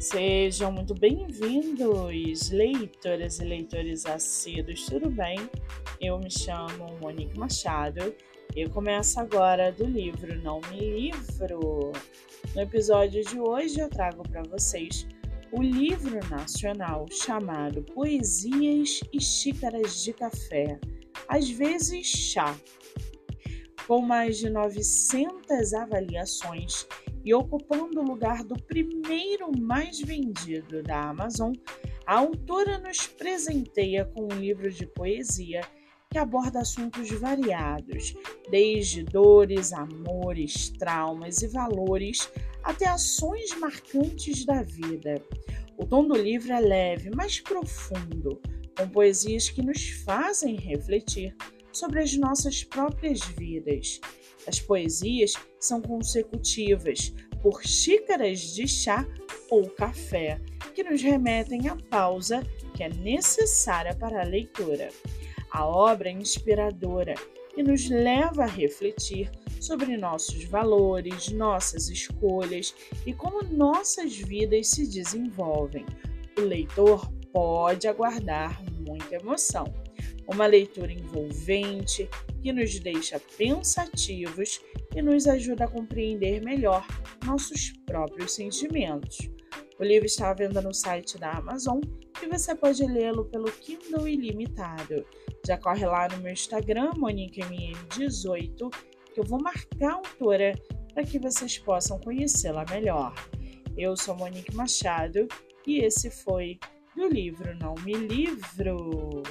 Sejam muito bem-vindos, leitoras e leitores assíduos, tudo bem? Eu me chamo Monique Machado e começo agora do livro Não Me Livro. No episódio de hoje eu trago para vocês o livro nacional chamado Poesias e Xícaras de Café, às vezes chá. Com mais de 900 avaliações e ocupando o lugar do primeiro mais vendido da Amazon, a autora nos presenteia com um livro de poesia que aborda assuntos variados, desde dores, amores, traumas e valores até ações marcantes da vida. O tom do livro é leve, mas profundo, com poesias que nos fazem refletir sobre as nossas próprias vidas. As poesias são consecutivas por xícaras de chá ou café, que nos remetem à pausa que é necessária para a leitura. A obra é inspiradora e nos leva a refletir sobre nossos valores, nossas escolhas e como nossas vidas se desenvolvem. O leitor pode aguardar muita emoção. Uma leitura envolvente que nos deixa pensativos e nos ajuda a compreender melhor nossos próprios sentimentos. O livro está à venda no site da Amazon e você pode lê-lo pelo Kindle Ilimitado. Já corre lá no meu Instagram, MoniqueMM18, que eu vou marcar a autora para que vocês possam conhecê-la melhor. Eu sou Monique Machado e esse foi do livro Não Me Livro.